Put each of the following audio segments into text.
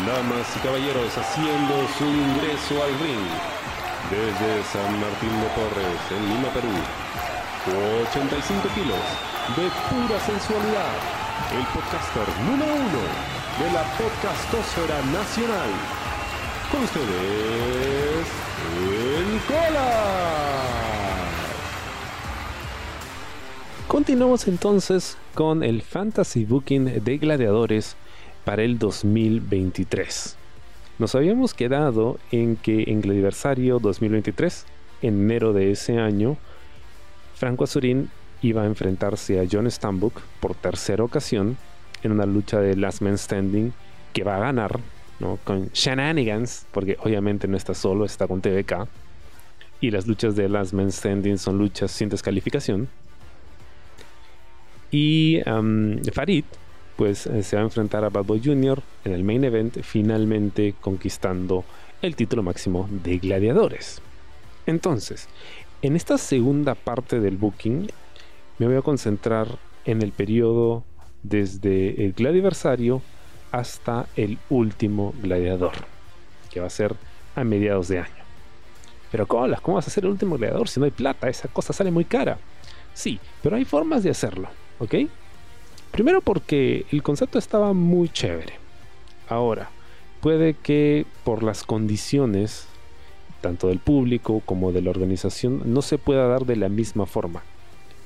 Damas y caballeros haciendo su ingreso al ring desde San Martín de Porres, en Lima, Perú. 85 kilos de pura sensualidad. El podcaster número uno de la podcastosfera nacional. Con ustedes, el Cola. Continuamos entonces con el Fantasy Booking de Gladiadores para el 2023. Nos habíamos quedado en que en Gladiversario 2023, en enero de ese año, Franco Azurín iba a enfrentarse a John Stambuk por tercera ocasión en una lucha de Last Man Standing que va a ganar, ¿no? Con shenanigans, porque obviamente no está solo, está con TVK. Y las luchas de Last Man Standing son luchas sin descalificación. Y Farid, pues eh, se va a enfrentar a Bad Boy Jr. en el main event, finalmente conquistando el título máximo de gladiadores. Entonces, en esta segunda parte del booking, me voy a concentrar en el periodo desde el gladiversario hasta el último gladiador, que va a ser a mediados de año. Pero ¿cómo, ¿cómo vas a hacer el último gladiador si no hay plata? Esa cosa sale muy cara. Sí, pero hay formas de hacerlo. ¿ok? Primero porque el concepto estaba muy chévere. Ahora, puede que por las condiciones, tanto del público como de la organización, no se pueda dar de la misma forma.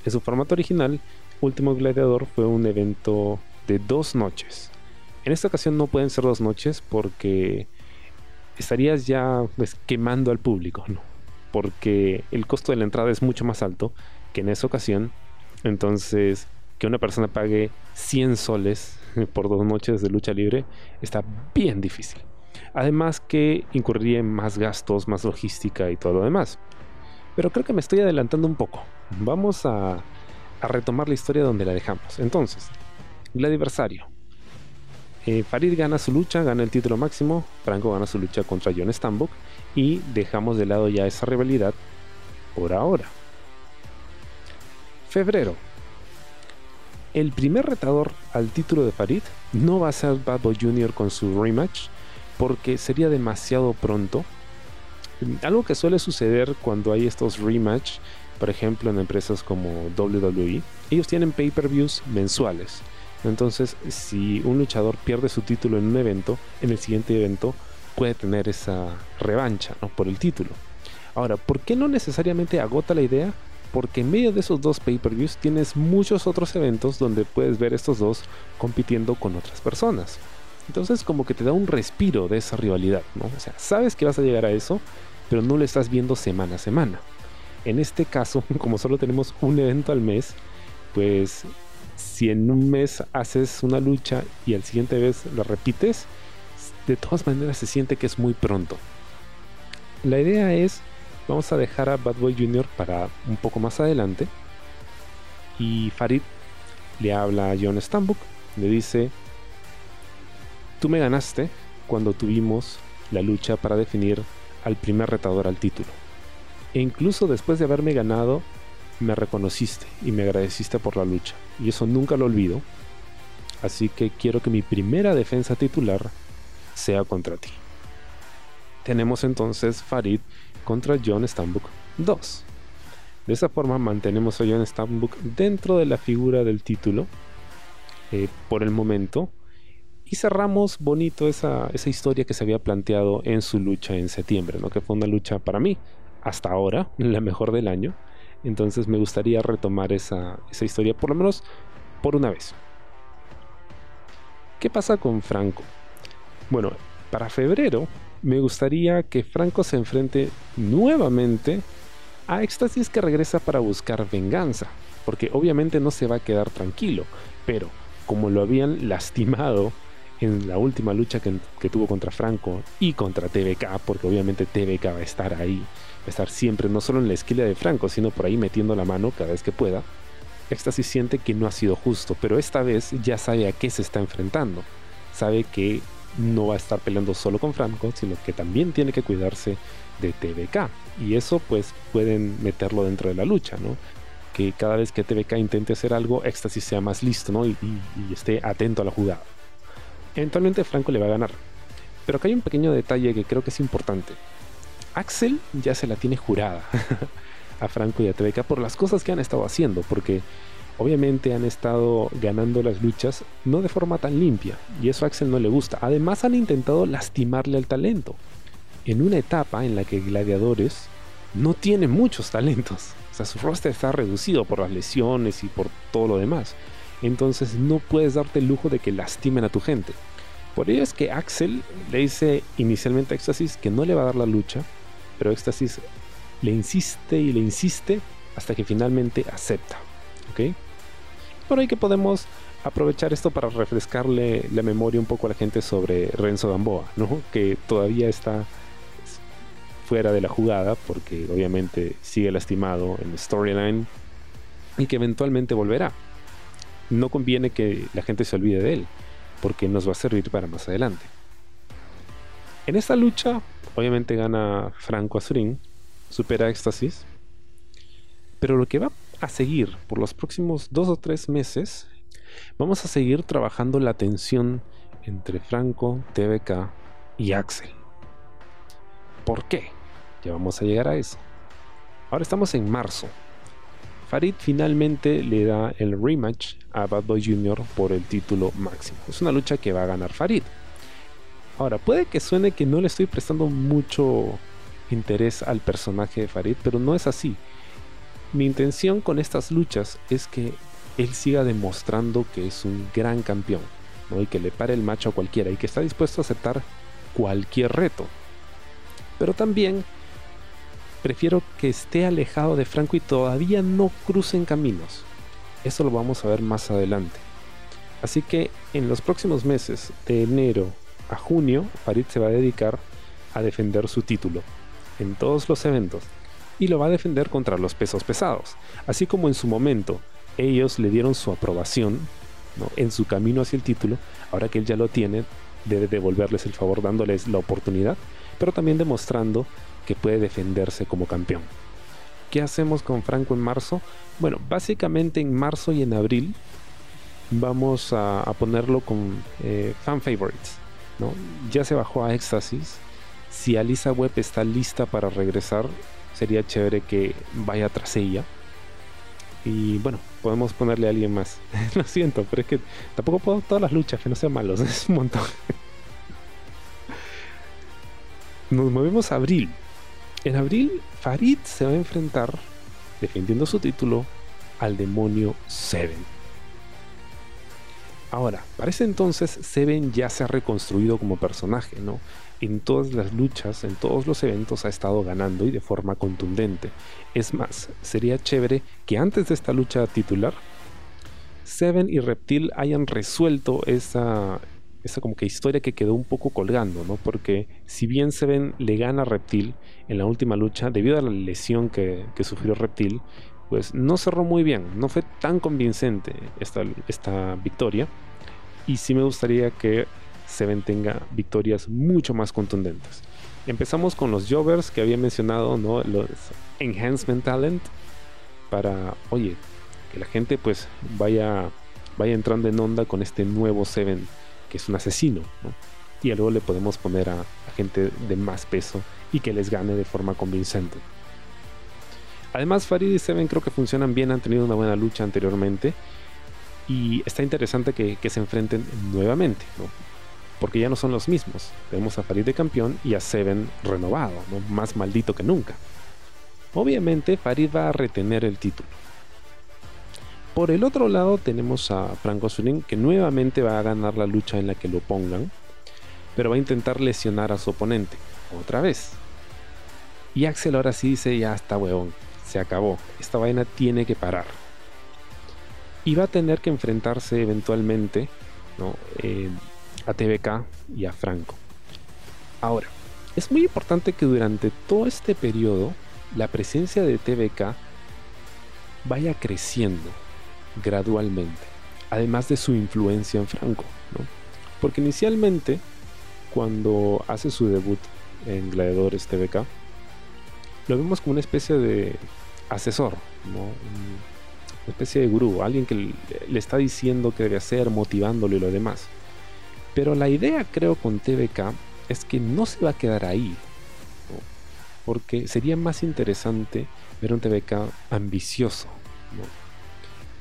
En su formato original, Último Gladiador fue un evento de dos noches. En esta ocasión no pueden ser dos noches porque estarías ya pues, quemando al público, ¿no? Porque el costo de la entrada es mucho más alto que en esa ocasión. Entonces, que una persona pague 100 soles por dos noches de lucha libre está bien difícil. Además que incurriría en más gastos, más logística y todo lo demás. Pero creo que me estoy adelantando un poco. Vamos a, retomar la historia donde la dejamos. Entonces, Gladiversario. Eh, Farid gana su lucha, gana el título máximo. Franco gana su lucha contra John Stambuk. Y dejamos de lado ya esa rivalidad por ahora. Febrero el primer retador al título de Farid no va a ser Bad Boy Jr. con su rematch, porque sería demasiado pronto. Algo que suele suceder cuando hay estos rematch, por ejemplo en empresas como WWE, ellos tienen pay-per-views mensuales. Entonces, si un luchador pierde su título en un evento, en el siguiente evento puede tener esa revancha por el título. Ahora, ¿por qué no necesariamente agota la idea? Porque en medio de esos dos pay-per-views tienes muchos otros eventos donde puedes ver estos dos compitiendo con otras personas. Entonces como que te da un respiro de esa rivalidad, ¿no? O sea, sabes que vas a llegar a eso, pero no lo estás viendo semana a semana. En este caso, como solo tenemos un evento al mes, pues si en un mes haces una lucha y al siguiente vez la repites, de todas maneras se siente que es muy pronto. La idea es Vamos a dejar a Bad Boy Jr. para un poco más adelante. Y Farid le habla a John Stambuk, le dice, tú me ganaste cuando tuvimos la lucha para definir al primer retador al título. E incluso después de haberme ganado, me reconociste y me agradeciste por la lucha. Y eso nunca lo olvido. Así que quiero que mi primera defensa titular sea contra ti. Tenemos entonces Farid contra John Stambuk 2. De esa forma mantenemos a John Stambuk dentro de la figura del título eh, por el momento y cerramos bonito esa, historia que se había planteado en su lucha en septiembre, ¿no? que fue una lucha para mí hasta ahora la mejor del año. Entonces me gustaría retomar esa, esa historia por lo menos por una vez. ¿Qué pasa con Franco? Bueno, para febrero me gustaría que Franco se enfrente nuevamente a Éxtasis que regresa para buscar venganza, porque obviamente no se va a quedar tranquilo, pero como lo habían lastimado en la última lucha que, tuvo contra Franco y contra TVK, porque obviamente TVK va a estar ahí, va a estar siempre, no solo en la esquina de Franco, sino por ahí metiendo la mano cada vez que pueda. Éxtasis siente que no ha sido justo, pero esta vez ya sabe a qué se está enfrentando. Sabe que no va a estar peleando solo con Franco, sino que también tiene que cuidarse de TVK. Y eso pues pueden meterlo dentro de la lucha, ¿no? Que cada vez que TVK intente hacer algo, Éxtasis sea más listo, ¿no? Y, esté atento a la jugada. Eventualmente Franco le va a ganar. Pero acá hay un pequeño detalle que creo que es importante. Axel ya se la tiene jurada a Franco y a TVK por las cosas que han estado haciendo, porque obviamente han estado ganando las luchas no de forma tan limpia, y eso a Axel no le gusta. Además han intentado lastimarle al talento, en una etapa en la que Gladiadores no tiene muchos talentos. O sea, su roster está reducido por las lesiones y por todo lo demás. Entonces no puedes darte el lujo de que lastimen a tu gente. Por ello es que Axel le dice inicialmente a Éxtasis que no le va a dar la lucha, pero Éxtasis le insiste y le insiste hasta que finalmente acepta. ¿Ok? Por ahí que podemos aprovechar esto para refrescarle la memoria un poco a la gente sobre Renzo Gamboa, ¿no? Que todavía está fuera de la jugada porque obviamente sigue lastimado en storyline y que eventualmente volverá. No conviene que la gente se olvide de él porque nos va a servir para más adelante. En esta lucha, obviamente gana Franco Azurín, supera Éxtasis, pero lo que va a seguir por los próximos dos o tres meses, vamos a seguir trabajando la tensión entre Franco, TVK y Axel. ¿Por qué? Ya vamos a llegar a eso. Ahora estamos en marzo. Farid finalmente le da el rematch a Bad Boy Jr. por el título máximo. Es una lucha que va a ganar Farid. Ahora, puede que suene que no le estoy prestando mucho interés al personaje de Farid, pero no es así. Mi intención con estas luchas es que él siga demostrando que es un gran campeón, y que le pare el macho a cualquiera y que está dispuesto a aceptar cualquier reto. Pero también prefiero que esté alejado de Franco y todavía no crucen caminos. Eso lo vamos a ver más adelante. Así que en los próximos meses, de enero a junio, Farid se va a dedicar a defender su título en todos los eventos y lo va a defender contra los pesos pesados. Así como en su momento ellos le dieron su aprobación en su camino hacia el título, ahora que él ya lo tiene, debe devolverles el favor dándoles la oportunidad, pero también demostrando que puede defenderse como campeón. ¿Qué hacemos con Franco en marzo? Bueno, básicamente en marzo y en abril vamos a, ponerlo con eh, fan favorites. Ya se bajó a Éxtasis. Si Alisa Webb está lista para regresar, sería chévere que vaya tras ella. Y bueno, podemos ponerle a alguien más. Lo siento, pero es que tampoco puedo todas las luchas, que no sean malos, es un montón. Nos movemos a abril. En abril, Farid se va a enfrentar, defendiendo su título, al demonio Seven. Ahora, para ese entonces, Seven ya se ha reconstruido como personaje, ¿no? En todas las luchas, en todos los eventos ha estado ganando y de forma contundente. Es más, sería chévere que antes de esta lucha titular, Seven y Reptil hayan resuelto esa, esa como que historia que quedó un poco colgando, ¿no? Porque si bien Seven le gana a Reptil en la última lucha, debido a la lesión que, sufrió Reptil, pues no cerró muy bien, no fue tan convincente esta, esta victoria. Y sí me gustaría que Seven tenga victorias mucho más contundentes. Empezamos con los Jovers que había mencionado, ¿no? Los Enhancement Talent. Para, oye, que la gente pues vaya, vaya entrando en onda con este nuevo Seven que es un asesino, y luego le podemos poner a, gente de más peso y que les gane de forma convincente. Además, Farid y Seven creo que funcionan bien, han tenido una buena lucha anteriormente y está interesante que, se enfrenten nuevamente, porque ya no son los mismos. Tenemos a Farid de campeón y a Seven renovado, más maldito que nunca. Obviamente, Farid va a retener el título por el otro lado tenemos a Franco Zulín que nuevamente va a ganar la lucha en la que lo pongan, pero va a intentar lesionar a su oponente otra vez. Y Axel ahora sí dice, ya está huevón, se acabó, esta vaina tiene que parar. Y va a tener que enfrentarse eventualmente eh, a TVK y a Franco. Ahora, es muy importante que durante todo este periodo la presencia de TVK vaya creciendo gradualmente, además de su influencia en Franco, porque inicialmente cuando hace su debut en Gladiadores TVK, lo vemos como una especie de asesor, una especie de gurú, alguien que le está diciendo qué debe hacer, motivándolo y lo demás. Pero la idea creo con TVK es que no se va a quedar ahí. Porque sería más interesante ver un TVK ambicioso.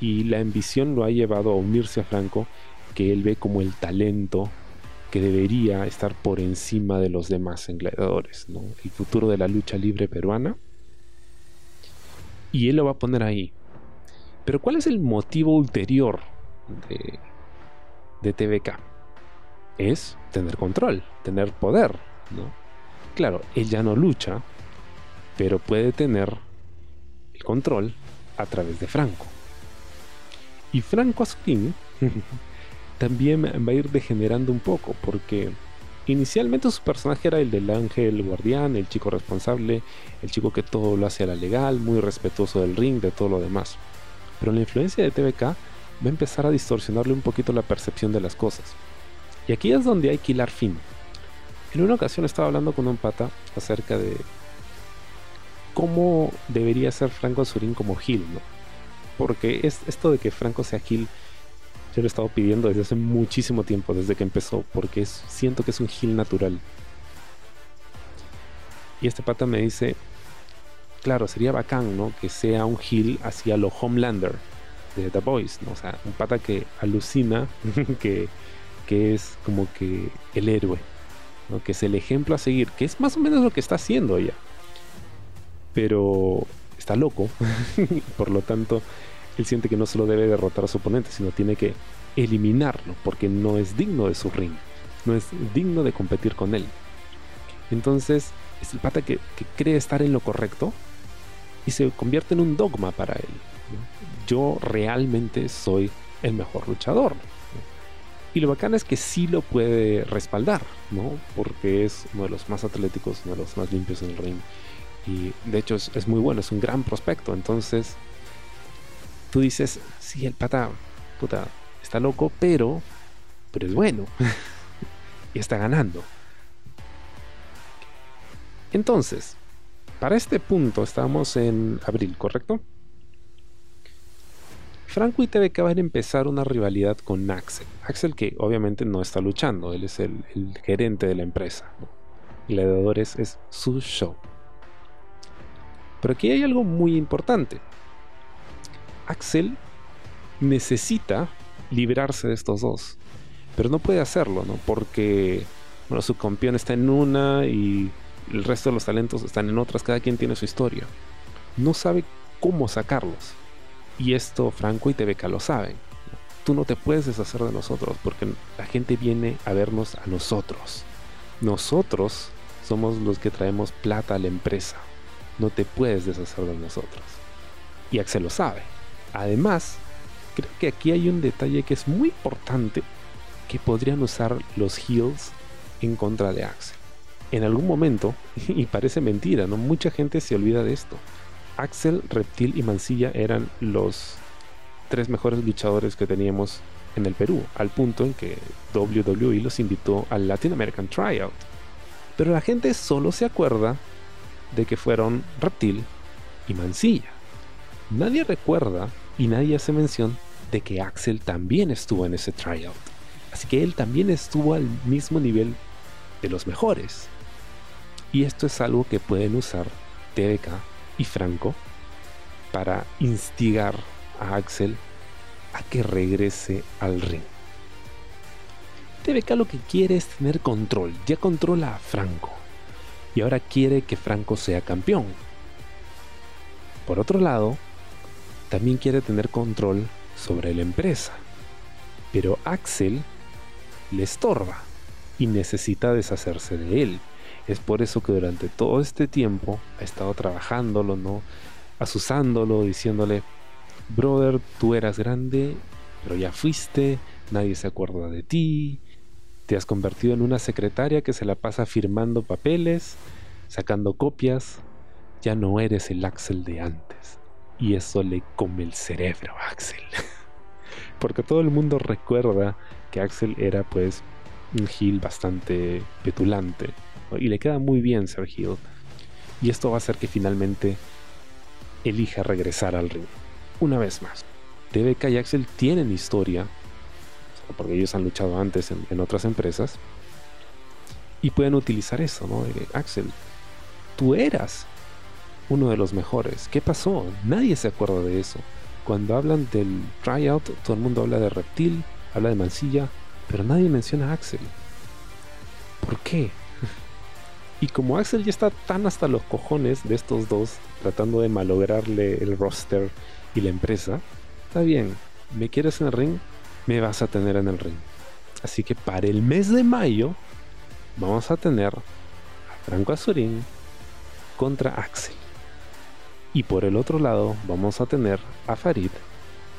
Y la ambición lo ha llevado a unirse a Franco, que él ve como el talento que debería estar por encima de los demás en gladiadores, el futuro de la lucha libre peruana. Y él lo va a poner ahí. Pero ¿cuál es el motivo ulterior de, de TVK? Es tener control, tener poder, ¿no? Claro, él ya no lucha, pero puede tener el control a través de Franco. Y Franco Azuquín también va a ir degenerando un poco, porque inicialmente su personaje era el del ángel guardián, el chico responsable, el chico que todo lo hace a la legal, muy respetuoso del ring, de todo lo demás. Pero la influencia de TVK va a empezar a distorsionarle un poquito la percepción de las cosas. Y aquí es donde hay que hilar fin. En una ocasión estaba hablando con un pata acerca de cómo debería ser Franco Azurín como Gil, ¿no? Porque es esto de que Franco sea Gil, yo lo he estado pidiendo desde hace muchísimo tiempo, desde que empezó, porque siento que es un Gil natural. Y este pata me dice, claro, sería bacán, ¿no? Que sea un Gil hacia lo Homelander de The Boys, ¿no? O sea, un pata que alucina, que, que es como que el héroe, ¿no? Que es el ejemplo a seguir, que es más o menos lo que está haciendo ella. Pero está loco, por lo tanto, él siente que no solo debe derrotar a su oponente, sino tiene que eliminarlo, porque no es digno de su ring, no es digno de competir con él. Entonces, es el pata que, que cree estar en lo correcto, y se convierte en un dogma para él. Yo realmente soy el mejor luchador. Y lo bacán es que sí lo puede respaldar, ¿no? Porque es uno de los más atléticos, uno de los más limpios en el ring. Y de hecho es, muy bueno, es un gran prospecto. Entonces, tú dices, sí, el pata, puta, está loco, pero, pero es bueno. y está ganando. Entonces, para este punto estamos en abril, ¿correcto? Franco y TVK van a empezar una rivalidad con Axel. Axel que obviamente no está luchando, él es el, gerente de la empresa. Gladiadores es su show. Pero aquí hay algo muy importante. Axel necesita librarse de estos dos. Pero no puede hacerlo, ¿no? Porque bueno, su campeón está en una y el resto de los talentos están en otras, cada quien tiene su historia. No sabe cómo sacarlos. Y esto Franco y TVK lo saben. Tú no te puedes deshacer de nosotros porque la gente viene a vernos a nosotros. Nosotros somos los que traemos plata a la empresa. No te puedes deshacer de nosotros. Y Axel lo sabe. Además, creo que aquí hay un detalle que es muy importante que podrían usar los Heels en contra de Axel en algún momento, y parece mentira, ¿no? Mucha gente se olvida de esto. Axel, Reptil y Mancilla eran los tres mejores luchadores que teníamos en el Perú, al punto en que WWE los invitó al Latin American Tryout. Pero la gente solo se acuerda de que fueron Reptil y Mancilla. Nadie recuerda y nadie hace mención de que Axel también estuvo en ese tryout. Así que él también estuvo al mismo nivel de los mejores. Y esto es algo que pueden usar TDK y Franco para instigar a Axel a que regrese al ring. TBK lo que quiere es tener control, ya controla a Franco y ahora quiere que Franco sea campeón. Por otro lado, también quiere tener control sobre la empresa, pero Axel le estorba y necesita deshacerse de él. Es por eso que durante todo este tiempo ha estado trabajándolo, ¿no? Asusándolo, diciéndole, brother, tú eras grande, pero ya fuiste, nadie se acuerda de ti, te has convertido en una secretaria que se la pasa firmando papeles, sacando copias, ya no eres el Axel de antes. Y eso le come el cerebro a Axel. Porque todo el mundo recuerda que Axel era pues un Gil bastante petulante y le queda muy bien ser Hill. Y esto va a hacer que finalmente elija regresar al ring. Una vez más. TVK y Axel tienen historia, porque ellos han luchado antes en, otras empresas. Y pueden utilizar eso, ¿no? Axel, tú eras uno de los mejores. ¿Qué pasó? Nadie se acuerda de eso. Cuando hablan del tryout, todo el mundo habla de Reptil, habla de Mancilla, pero nadie menciona a Axel. ¿Por qué? Y como Axel ya está tan hasta los cojones de estos dos, tratando de malograrle el roster y la empresa, está bien, ¿me quieres en el ring? Me vas a tener en el ring. Así que para el mes de mayo vamos a tener a Franco Azurín contra Axel. Y por el otro lado vamos a tener a Farid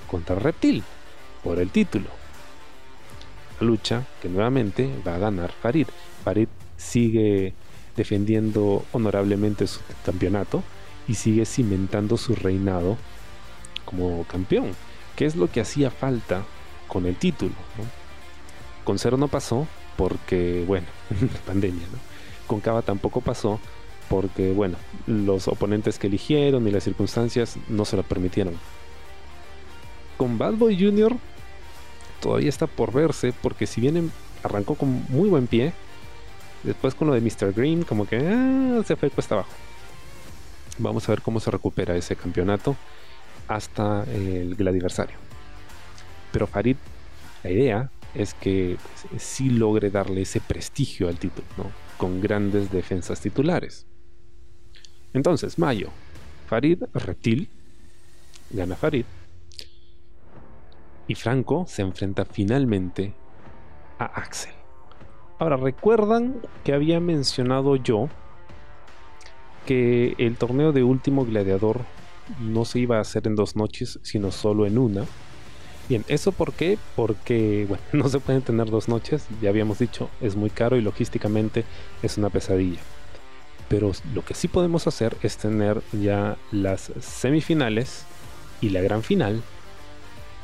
contra Reptil por el título. La lucha que nuevamente va a ganar Farid. Farid sigue defendiendo honorablemente su campeonato y sigue cimentando su reinado como campeón, que es lo que hacía falta con el título. Con Cero no pasó porque, bueno, pandemia, ¿no? Con Cava tampoco pasó porque, bueno, los oponentes que eligieron y las circunstancias no se lo permitieron. Con Bad Boy Jr. todavía está por verse porque si bien em, arrancó con muy buen pie, después con lo de Mr. Green como que ah, se fue cuesta abajo. Vamos a ver cómo se recupera ese campeonato hasta el, aniversario. Pero Farid, la idea es que pues, sí logre darle ese prestigio al título, ¿no? con grandes defensas titulares. Entonces, Mayo, Farid Reptil, gana Farid, y Franco se enfrenta finalmente a Axel. Ahora, recuerdan que había mencionado yo que el torneo de último gladiador no se iba a hacer en dos noches, sino solo en una. Bien, ¿eso por qué? Porque, no se pueden tener dos noches, ya habíamos dicho, es muy caro y logísticamente es una pesadilla. Pero lo que sí podemos hacer es tener ya las semifinales y la gran final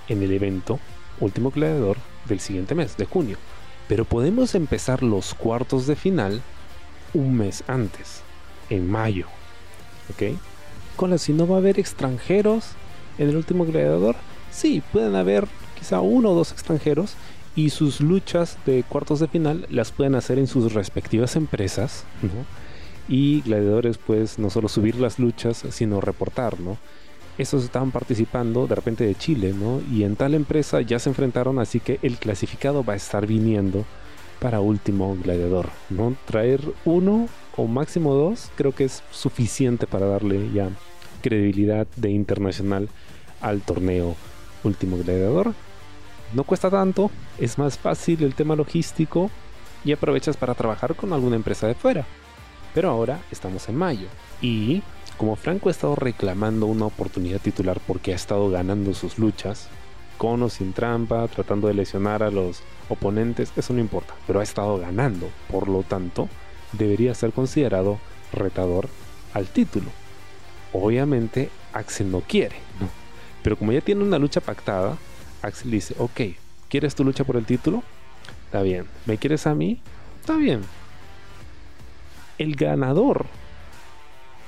en el evento Último Gladiador del siguiente mes, de junio. Pero podemos empezar los cuartos de final un mes antes, en mayo. ¿Ok? Con la si no va a haber extranjeros en el último gladiador, sí, pueden haber quizá uno o dos extranjeros y sus luchas de cuartos de final las pueden hacer en sus respectivas empresas, ¿no? y gladiadores pues no solo subir las luchas sino reportar, ¿no? Esos estaban participando de repente de Chile, ¿no? Y en tal empresa ya se enfrentaron, así que el clasificado va a estar viniendo para último gladiador, ¿no? Traer uno o máximo dos creo que es suficiente para darle ya credibilidad de internacional al torneo último gladiador. No cuesta tanto, es más fácil el tema logístico y aprovechas para trabajar con alguna empresa de fuera. Pero ahora estamos en mayo y como Franco ha estado reclamando una oportunidad titular porque ha estado ganando sus luchas, con o sin trampa, tratando de lesionar a los oponentes, eso no importa, pero ha estado ganando, por lo tanto, debería ser considerado retador al título. Obviamente, Axel no quiere, ¿no? Pero como ya tiene una lucha pactada, Axel dice, ok, ¿quieres tu lucha por el título? Está bien. ¿Me quieres a mí? Está bien el ganador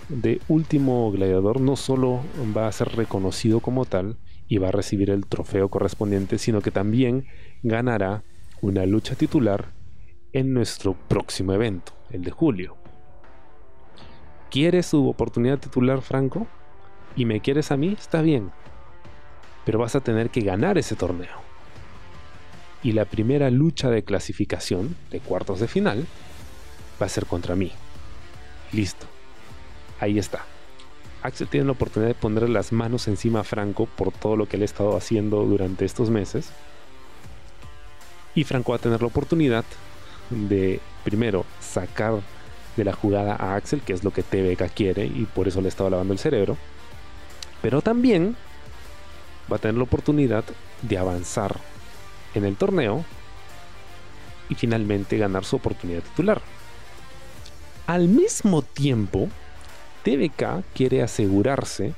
de Último Gladiador no solo va a ser reconocido como tal y va a recibir el trofeo correspondiente, sino que también ganará una lucha titular en nuestro próximo evento, el de julio. ¿Quieres su oportunidad titular, Franco? ¿Y me quieres a mí? Está bien. Pero vas a tener que ganar ese torneo. Y la primera lucha de clasificación, de cuartos de final, va a ser contra mí. Listo. Ahí está. Axel tiene la oportunidad de poner las manos encima a Franco por todo lo que él ha estado haciendo durante estos meses. Y Franco va a tener la oportunidad de, primero, sacar de la jugada a Axel, que es lo que TVK quiere y por eso le estaba lavando el cerebro. Pero también va a tener la oportunidad de avanzar en el torneo y finalmente ganar su oportunidad titular. Al mismo tiempo, TVK quiere asegurarse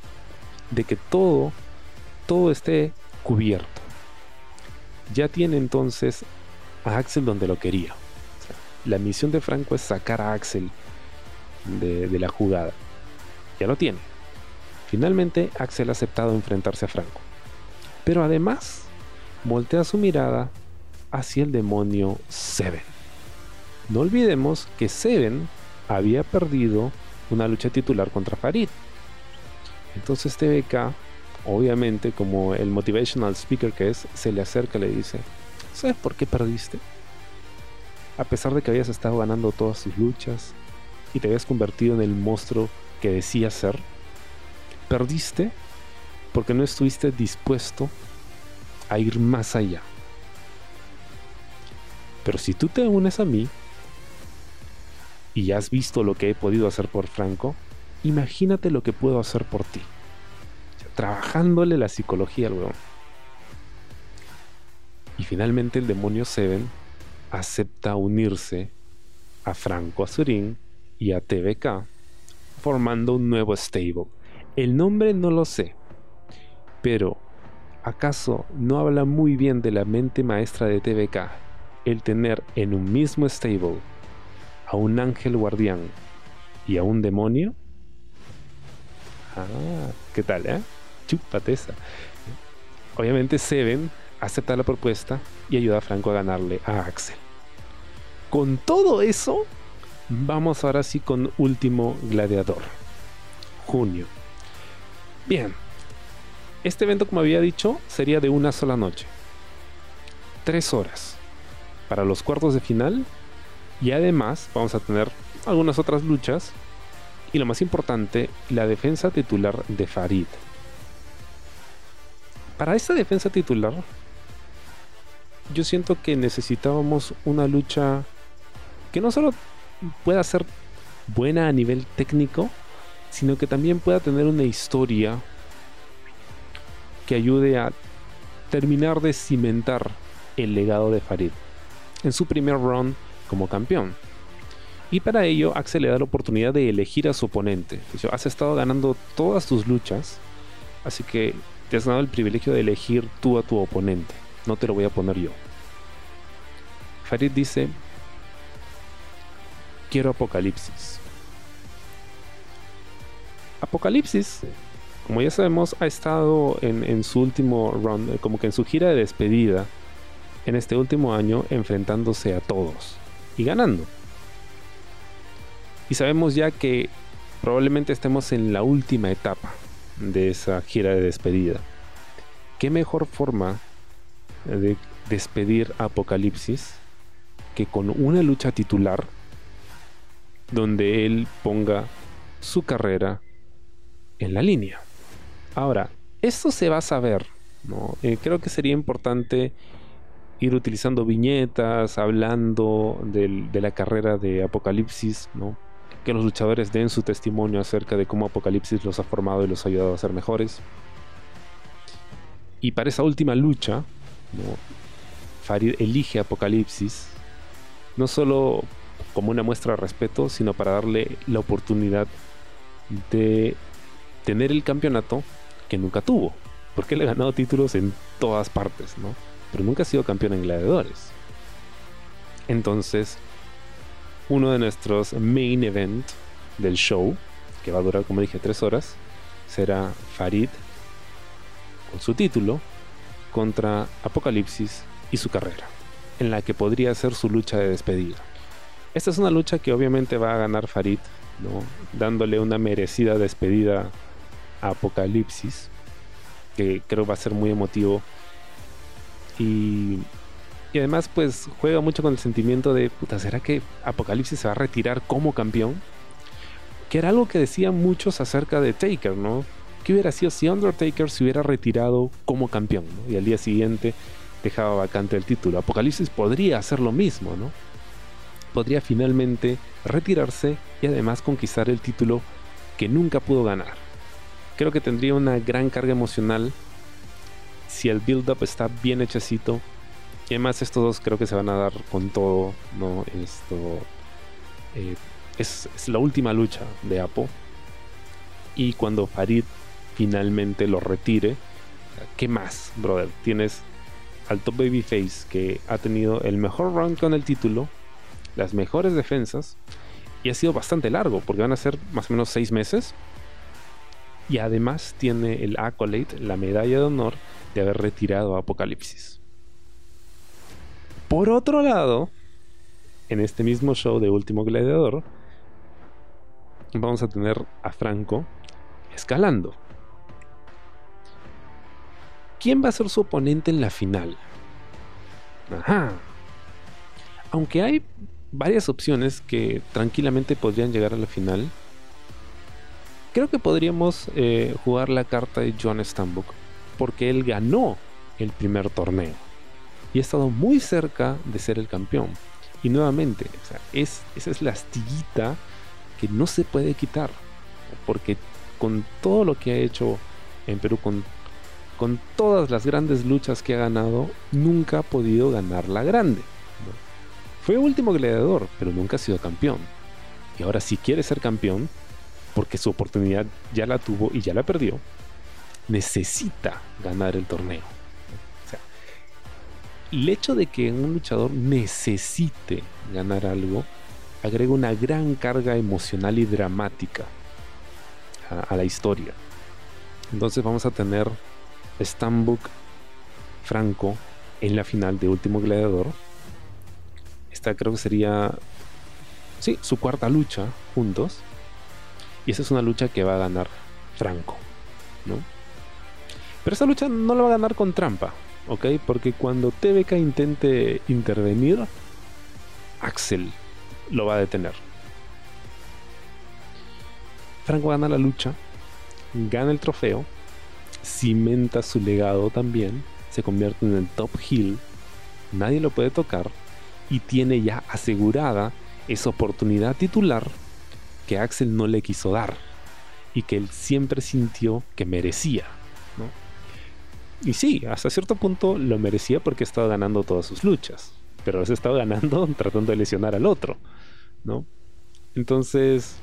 de que todo, todo esté cubierto. Ya tiene entonces a Axel donde lo quería. la misión de Franco es sacar a Axel de, de la jugada. Ya lo tiene. Finalmente, Axel ha aceptado enfrentarse a Franco. Pero además, voltea su mirada hacia el demonio Seven. no olvidemos que Seven había perdido una lucha titular contra Farid. Entonces TBK, obviamente como el motivational speaker que es, se le acerca y le dice, ¿sabes por qué perdiste? A pesar de que habías estado ganando todas tus luchas y te habías convertido en el monstruo que decías ser, perdiste porque no estuviste dispuesto a ir más allá. Pero si tú te unes a mí y has visto lo que he podido hacer por Franco, imagínate lo que puedo hacer por ti. trabajándole la psicología al weón. Y finalmente el demonio Seven acepta unirse a Franco Azurín y a TVK, formando un nuevo stable. El nombre no lo sé, pero ¿acaso no habla muy bien de la mente maestra de TVK el tener en un mismo stable a un ángel guardián y a un demonio? Ah, ¿qué tal, eh? Chúpate esa. Obviamente Seven acepta la propuesta y ayuda a Franco a ganarle a Axel. Con todo eso, vamos ahora sí con Último Gladiador. Junio. Bien. Este evento, como había dicho, sería de una sola noche. Tres horas. Para los cuartos de final. Y además vamos a tener algunas otras luchas. Y lo más importante, la defensa titular de Farid. Para esta defensa titular, yo siento que necesitábamos una lucha que no solo pueda ser buena a nivel técnico, sino que también pueda tener una historia que ayude a terminar de cimentar el legado de Farid en su primer run como campeón. Y para ello, Axel le da la oportunidad de elegir a su oponente. Has estado ganando todas tus luchas, así que te has dado el privilegio de elegir tú a tu oponente. No te lo voy a poner yo. Farid dice, quiero Apocalipsis. Apocalipsis, como ya sabemos, ha estado en, su último run, eh, como que en su gira de despedida, en este último año, enfrentándose a todos y ganando. Y sabemos ya que probablemente estemos en la última etapa de esa gira de despedida. ¿Qué mejor forma de despedir Apocalipsis que con una lucha titular donde él ponga su carrera en la línea. Ahora, esto se va a saber, ¿no? Eh, creo que sería importante ir utilizando viñetas, hablando de la carrera de Apocalipsis, que los luchadores den su testimonio acerca de cómo Apocalipsis los ha formado y los ha ayudado a ser mejores. Y para esa última lucha, Farid elige Apocalipsis, no solo como una muestra de respeto, sino para darle la oportunidad de tener el campeonato que nunca tuvo. Porque él ha ganado títulos en todas partes, ¿no? Pero nunca ha sido campeón en gladiadores. Entonces, uno de nuestros main event del show, que va a durar, como dije, tres horas, será Farid con su título contra Apocalipsis y su carrera, en la que podría ser su lucha de despedida. Esta es una lucha que obviamente va a ganar Farid, ¿no? dándole una merecida despedida a Apocalipsis, que creo va a ser muy emotivo. Y, y además pues juega mucho con el sentimiento de, puta, ¿será que Apocalipsis se va a retirar como campeón? Que era algo que decían muchos acerca de Taker, ¿no? ¿Qué hubiera sido si Undertaker se hubiera retirado como campeón? Y al día siguiente dejaba vacante el título. Apocalipsis podría hacer lo mismo, ¿no? podría finalmente retirarse y además conquistar el título que nunca pudo ganar. Creo que tendría una gran carga emocional si el build-up está bien hechecito. Y además estos dos creo que se van a dar con todo, ¿no? Esto eh, es, la última lucha de Apo. Y cuando Farid finalmente lo retire, ¿qué más, brother? Tienes al top babyface que ha tenido el mejor run con el título, las mejores defensas y ha sido bastante largo porque van a ser más o menos seis meses. Y además tiene el accolade, la medalla de honor de haber retirado a Apocalipsis. Por otro lado, en este mismo show de Último Gladiador, vamos a tener a Franco escalando. ¿Quién va a ser su oponente en la final? Ajá. Aunque hay varias opciones que tranquilamente podrían llegar a la final, creo que podríamos eh, jugar la carta de John Stambuk porque él ganó el primer torneo y ha estado muy cerca de ser el campeón. Y nuevamente, es, esa es la astillita que no se puede quitar, porque con todo lo que ha hecho en Perú, con, con todas las grandes luchas que ha ganado, nunca ha podido ganar la grande. Fue último gladiador, pero nunca ha sido campeón. Y ahora si quiere ser campeón, porque su oportunidad ya la tuvo y ya la perdió, necesita ganar el torneo. el hecho de que un luchador necesite ganar algo agrega una gran carga emocional y dramática a, la historia. Entonces vamos a tener Stambuk Franco en la final de Último Gladiador. Esta creo que sería sí, su cuarta lucha juntos. Y esa es una lucha que va a ganar Franco, ¿no? Pero esa lucha no la va a ganar con trampa, ¿ok? Porque cuando TBK intente intervenir, Axel lo va a detener. Franco gana la lucha, gana el trofeo, cimenta su legado también, se convierte en el top heel, nadie lo puede tocar y tiene ya asegurada esa oportunidad titular que Axel no le quiso dar y que él siempre sintió que merecía. Y sí, hasta cierto punto lo merecía porque estaba ganando todas sus luchas, pero veces estaba ganando tratando de lesionar al otro. ¿no? Entonces,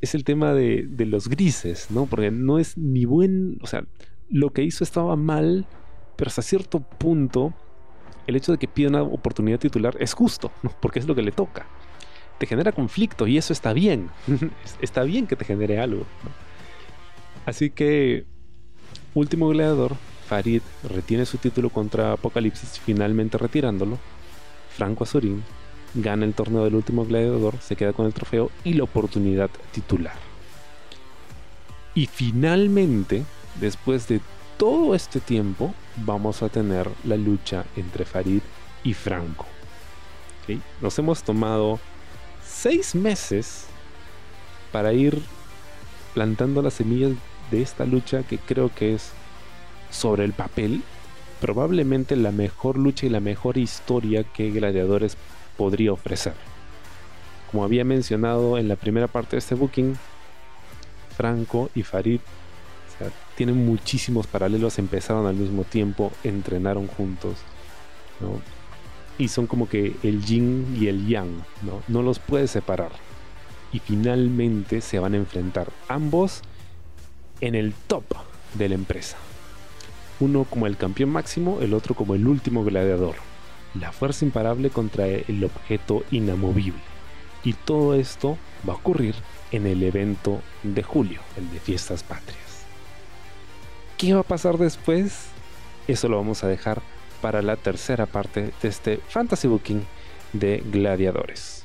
es el tema de, los grises, ¿no? Porque no es ni buen, o sea, lo que hizo estaba mal, pero hasta cierto punto, el hecho de que pida una oportunidad titular es justo, ¿no? Porque es lo que le toca. Te genera conflicto y eso está bien. está bien que te genere algo. Así que, último gladiador, Farid retiene su título contra Apocalipsis, finalmente retirándolo. Franco Azurín gana el torneo del último gladiador, se queda con el trofeo y la oportunidad titular. Y finalmente, después de todo este tiempo, vamos a tener la lucha entre Farid y Franco. Nos hemos tomado seis meses para ir plantando las semillas de esta lucha que creo que es sobre el papel probablemente la mejor lucha y la mejor historia que Gladiadores podría ofrecer. Como había mencionado en la primera parte de este booking, Franco y Farid tienen muchísimos paralelos, empezaron al mismo tiempo, entrenaron juntos, y son como que el yin y el yang, ¿no? no los puedes separar. Y finalmente se van a enfrentar ambos en el top de la empresa. Uno como el campeón máximo, el otro como el último gladiador la fuerza imparable contra el objeto inamovible. Y todo esto va a ocurrir en el evento de julio, el de Fiestas Patrias. ¿Qué va a pasar después? Eso lo vamos a dejar para la tercera parte de este Fantasy Booking de Gladiadores.